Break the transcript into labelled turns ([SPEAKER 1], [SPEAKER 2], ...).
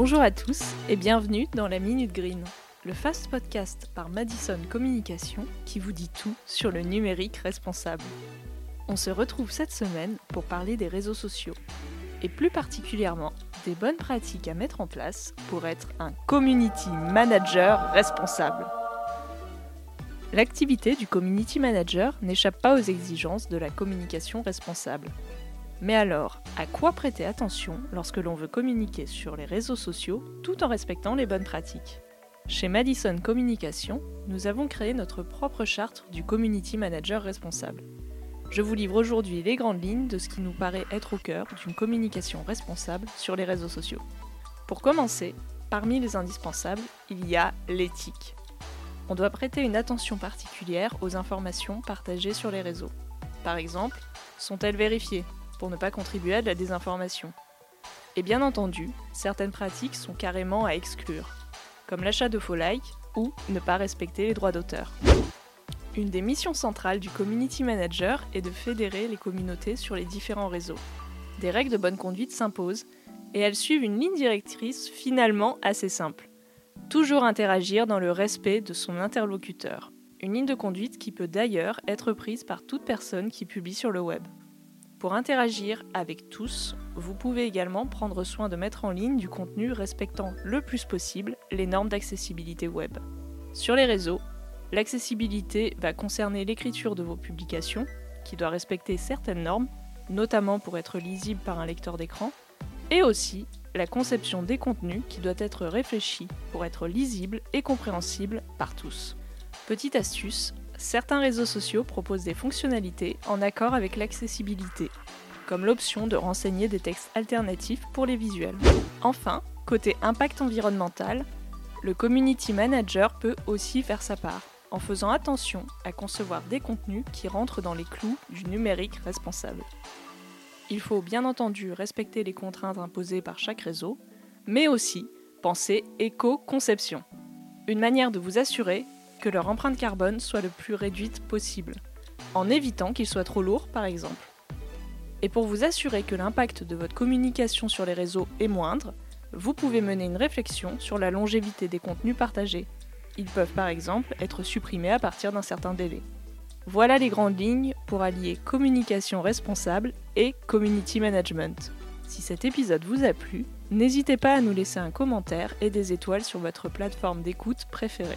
[SPEAKER 1] Bonjour à tous et bienvenue dans la Minute Green, le fast podcast par Madison Communication qui vous dit tout sur le numérique responsable. On se retrouve cette semaine pour parler des réseaux sociaux et plus particulièrement des bonnes pratiques à mettre en place pour être un community manager responsable. L'activité du community manager n'échappe pas aux exigences de la communication responsable. Mais alors, à quoi prêter attention lorsque l'on veut communiquer sur les réseaux sociaux tout en respectant les bonnes pratiques? Chez Madison Communication, nous avons créé notre propre charte du community manager responsable. Je vous livre aujourd'hui les grandes lignes de ce qui nous paraît être au cœur d'une communication responsable sur les réseaux sociaux. Pour commencer, parmi les indispensables, il y a l'éthique. On doit prêter une attention particulière aux informations partagées sur les réseaux. Par exemple, sont-elles vérifiées? Pour ne pas contribuer à de la désinformation. Et bien entendu, certaines pratiques sont carrément à exclure, comme l'achat de faux likes ou ne pas respecter les droits d'auteur. Une des missions centrales du community manager est de fédérer les communautés sur les différents réseaux. Des règles de bonne conduite s'imposent et elles suivent une ligne directrice finalement assez simple. Toujours interagir dans le respect de son interlocuteur. Une ligne de conduite qui peut d'ailleurs être prise par toute personne qui publie sur le web. Pour interagir avec tous, vous pouvez également prendre soin de mettre en ligne du contenu respectant le plus possible les normes d'accessibilité web. Sur les réseaux, l'accessibilité va concerner l'écriture de vos publications, qui doit respecter certaines normes, notamment pour être lisible par un lecteur d'écran, et aussi la conception des contenus qui doit être réfléchie pour être lisible et compréhensible par tous. Petite astuce, certains réseaux sociaux proposent des fonctionnalités en accord avec l'accessibilité, comme l'option de renseigner des textes alternatifs pour les visuels. Enfin, côté impact environnemental, le community manager peut aussi faire sa part, en faisant attention à concevoir des contenus qui rentrent dans les clous du numérique responsable. Il faut bien entendu respecter les contraintes imposées par chaque réseau, mais aussi penser éco-conception. Une manière de vous assurer que leur empreinte carbone soit le plus réduite possible, en évitant qu'ils soient trop lourds par exemple. Et pour vous assurer que l'impact de votre communication sur les réseaux est moindre, vous pouvez mener une réflexion sur la longévité des contenus partagés. Ils peuvent par exemple être supprimés à partir d'un certain délai. Voilà les grandes lignes pour allier communication responsable et community management. Si cet épisode vous a plu, n'hésitez pas à nous laisser un commentaire et des étoiles sur votre plateforme d'écoute préférée.